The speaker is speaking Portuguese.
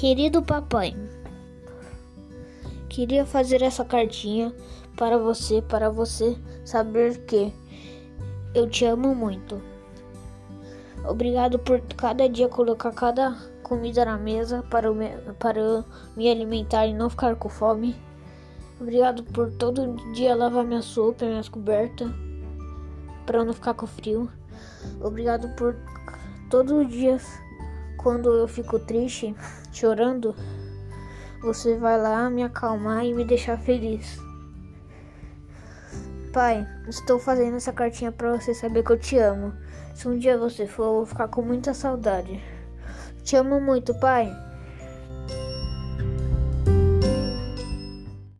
Querido papai, queria fazer essa cartinha para você, para você saber que eu te amo muito. Obrigado por cada dia colocar cada comida na mesa para, me, para me alimentar e não ficar com fome. Obrigado por todo dia lavar minha sopa, minhas cobertas, para não ficar com frio. Obrigado por todos os dias quando eu fico triste, chorando, você vai lá me acalmar e me deixar feliz. Pai, estou fazendo essa cartinha para você saber que eu te amo. Se um dia você for, eu vou ficar com muita saudade. Te amo muito, pai.